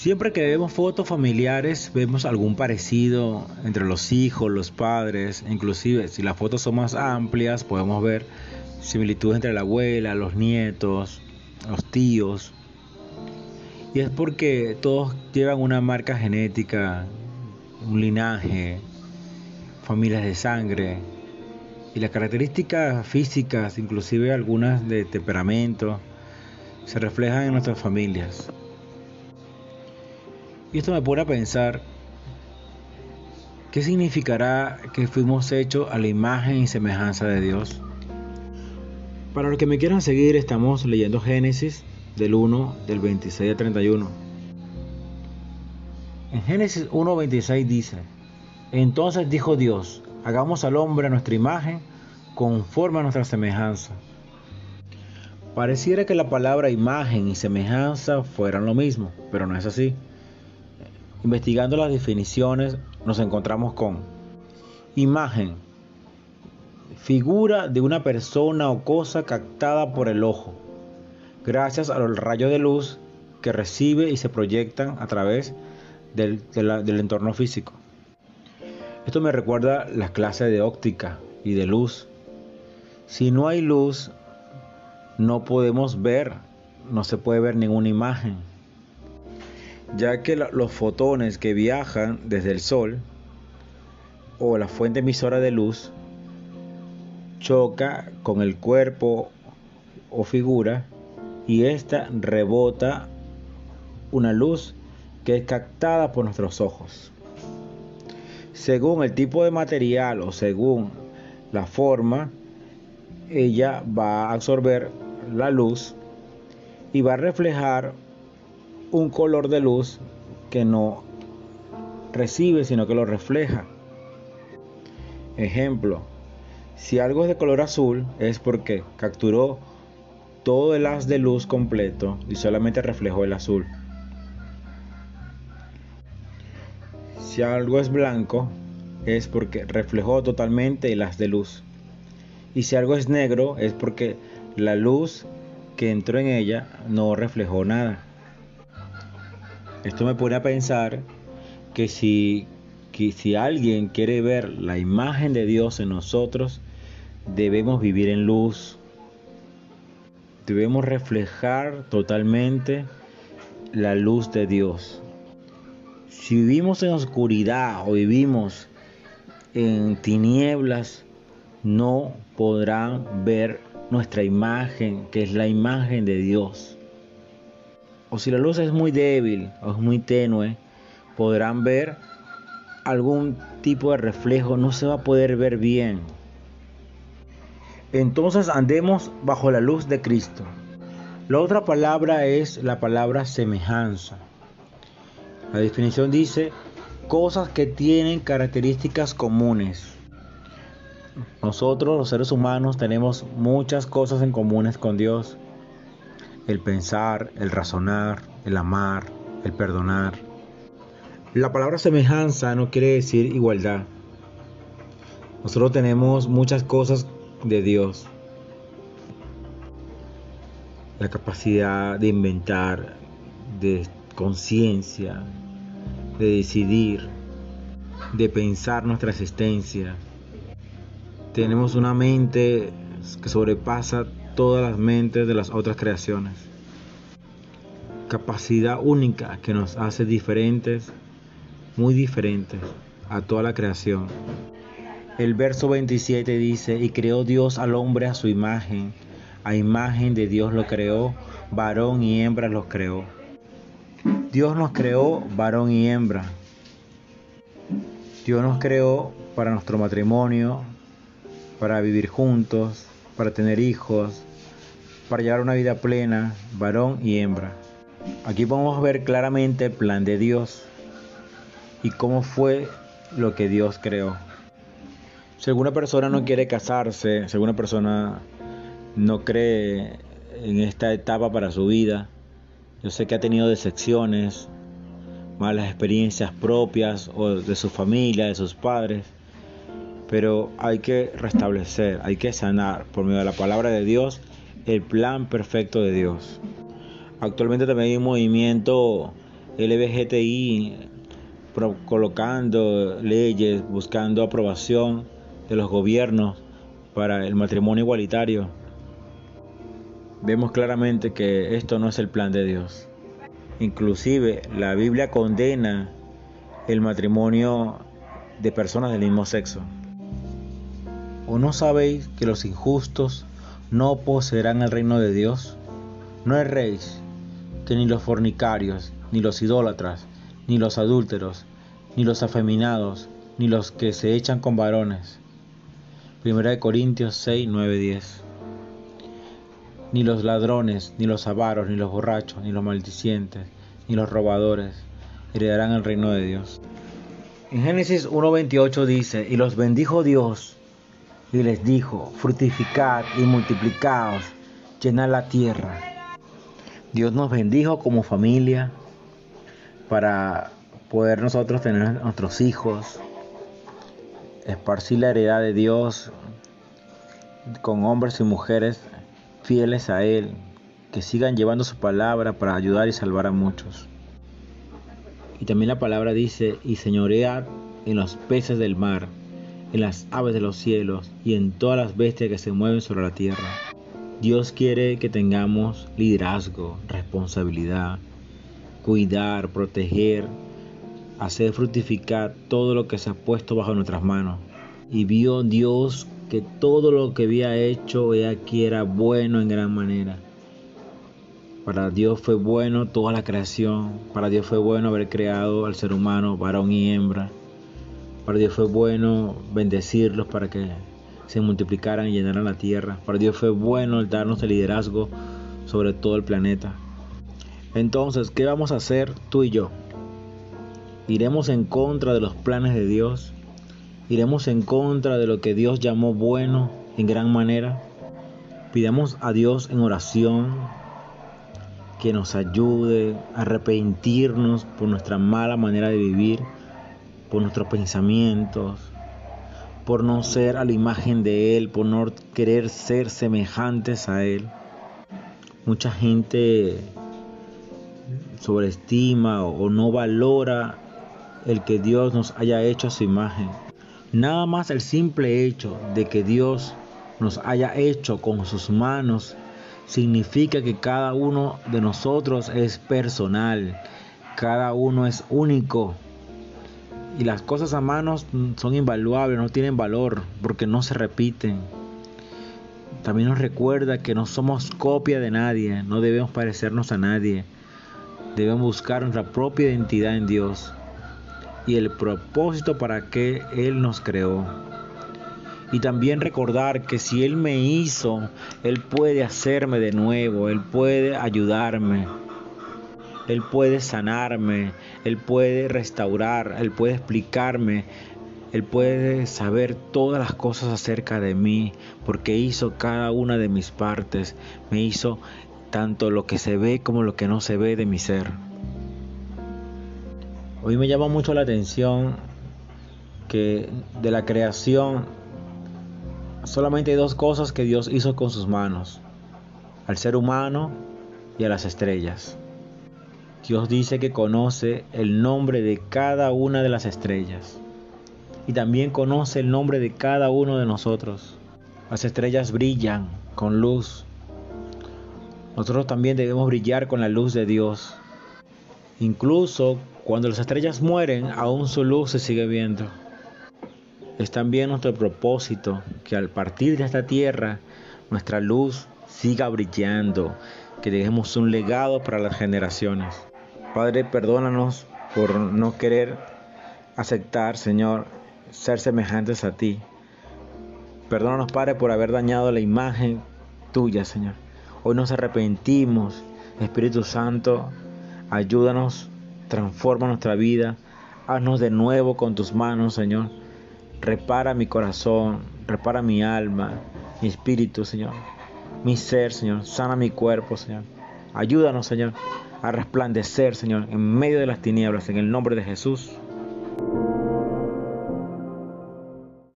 Siempre que vemos fotos familiares vemos algún parecido entre los hijos, los padres, inclusive si las fotos son más amplias podemos ver similitudes entre la abuela, los nietos, los tíos. Y es porque todos llevan una marca genética, un linaje, familias de sangre. Y las características físicas, inclusive algunas de temperamento, se reflejan en nuestras familias. Y esto me pone a pensar, ¿qué significará que fuimos hechos a la imagen y semejanza de Dios? Para los que me quieran seguir, estamos leyendo Génesis del 1, del 26 al 31. En Génesis 1, 26 dice, entonces dijo Dios, hagamos al hombre a nuestra imagen, conforme a nuestra semejanza. Pareciera que la palabra imagen y semejanza fueran lo mismo, pero no es así. Investigando las definiciones nos encontramos con imagen figura de una persona o cosa captada por el ojo, gracias a los rayos de luz que recibe y se proyectan a través del, del entorno físico. Esto me recuerda las clases de óptica y de luz. Si no hay luz, no podemos ver, no se puede ver ninguna imagen, ya que los fotones que viajan desde el sol o la fuente emisora de luz choca con el cuerpo o figura y esta rebota una luz que es captada por nuestros ojos. Según el tipo de material o según la forma, ella va a absorber la luz y va a reflejar un color de luz que no recibe, sino que lo refleja. Ejemplo, si algo es de color azul es porque capturó todo el haz de luz completo y solamente reflejó el azul. Si algo es blanco es porque reflejó totalmente el haz de luz. Y si algo es negro es porque la luz que entró en ella no reflejó nada. Esto me pone a pensar que si, que si alguien quiere ver la imagen de Dios en nosotros, debemos vivir en luz, debemos reflejar totalmente la luz de Dios. Si vivimos en oscuridad o vivimos en tinieblas, no podrán ver nuestra imagen, que es la imagen de Dios. O si la luz es muy débil o es muy tenue, podrán ver algún tipo de reflejo, no se va a poder ver bien entonces andemos bajo la luz de Cristo. La otra palabra es la palabra semejanza. La definición dice cosas que tienen características comunes. Nosotros los seres humanos tenemos muchas cosas en comunes con Dios. El pensar, el razonar, el amar, el perdonar. La palabra semejanza no quiere decir igualdad. Nosotros tenemos muchas cosas de Dios. La capacidad de inventar, de conciencia, de decidir, de pensar nuestra existencia. Tenemos una mente que sobrepasa todas las mentes de las otras creaciones. Capacidad única que nos hace diferentes, muy diferentes a toda la creación. El verso 27 dice, y creó Dios al hombre a su imagen, a imagen de Dios lo creó, varón y hembra los creó. Dios nos creó varón y hembra. Dios nos creó para nuestro matrimonio, para vivir juntos, para tener hijos, para llevar una vida plena, varón y hembra. Aquí podemos ver claramente el plan de Dios y cómo fue lo que Dios creó. Si alguna persona no quiere casarse, si alguna persona no cree en esta etapa para su vida, yo sé que ha tenido decepciones, malas experiencias propias o de su familia, de sus padres, pero hay que restablecer, hay que sanar por medio de la palabra de Dios el plan perfecto de Dios. Actualmente también hay un movimiento LBGTI colocando leyes, buscando aprobación de los gobiernos para el matrimonio igualitario. Vemos claramente que esto no es el plan de Dios. Inclusive la Biblia condena el matrimonio de personas del mismo sexo. ¿O no sabéis que los injustos no poseerán el reino de Dios? No erréis que ni los fornicarios, ni los idólatras, ni los adúlteros, ni los afeminados, ni los que se echan con varones. Primera de Corintios 6, 9, 10. Ni los ladrones, ni los avaros, ni los borrachos, ni los maldicientes, ni los robadores heredarán el reino de Dios. En Génesis 1.28 dice, y los bendijo Dios y les dijo, fructificad y multiplicaos, llenad la tierra. Dios nos bendijo como familia para poder nosotros tener nuestros hijos, esparcir la heredad de Dios con hombres y mujeres fieles a Él, que sigan llevando su palabra para ayudar y salvar a muchos. Y también la palabra dice, y señoread en los peces del mar, en las aves de los cielos y en todas las bestias que se mueven sobre la tierra. Dios quiere que tengamos liderazgo, responsabilidad, cuidar, proteger, hacer fructificar todo lo que se ha puesto bajo nuestras manos. Y vio Dios que todo lo que había hecho he aquí era bueno en gran manera. Para Dios fue bueno toda la creación. Para Dios fue bueno haber creado al ser humano, varón y hembra. Para Dios fue bueno bendecirlos para que se multiplicaran y llenaran la tierra. Para Dios fue bueno darnos el liderazgo sobre todo el planeta. Entonces, ¿qué vamos a hacer tú y yo? ¿Iremos en contra de los planes de Dios? ¿Iremos en contra de lo que Dios llamó bueno en gran manera? Pidamos a Dios en oración que nos ayude a arrepentirnos por nuestra mala manera de vivir por nuestros pensamientos, por no ser a la imagen de Él, por no querer ser semejantes a Él. Mucha gente sobreestima o no valora el que Dios nos haya hecho a su imagen. Nada más el simple hecho de que Dios nos haya hecho con sus manos significa que cada uno de nosotros es personal, cada uno es único y las cosas a manos son invaluables, no tienen valor porque no se repiten. También nos recuerda que no somos copia de nadie, no debemos parecernos a nadie. Debemos buscar nuestra propia identidad en Dios y el propósito para que Él nos creó. Y también recordar que si Él me hizo, Él puede hacerme de nuevo, Él puede ayudarme. Él puede sanarme, Él puede restaurar, Él puede explicarme, Él puede saber todas las cosas acerca de mí, porque hizo cada una de mis partes, me hizo tanto lo que se ve como lo que no se ve de mi ser. Hoy me llama mucho la atención que de la creación solamente hay dos cosas que Dios hizo con sus manos, al ser humano y a las estrellas. Dios dice que conoce el nombre de cada una de las estrellas y también conoce el nombre de cada uno de nosotros. Las estrellas brillan con luz. Nosotros también debemos brillar con la luz de Dios. Incluso cuando las estrellas mueren, aún su luz se sigue viendo. Es también nuestro propósito que al partir de esta tierra, nuestra luz siga brillando, que dejemos un legado para las generaciones. Padre, perdónanos por no querer aceptar, Señor, ser semejantes a ti. Perdónanos, Padre, por haber dañado la imagen tuya, Señor. Hoy nos arrepentimos. Espíritu Santo, ayúdanos, transforma nuestra vida. Haznos de nuevo con tus manos, Señor. Repara mi corazón, repara mi alma, mi espíritu, Señor mi ser, Señor. Sana mi cuerpo, Señor. Ayúdanos, Señor, a resplandecer, Señor, en medio de las tinieblas, en el nombre de Jesús.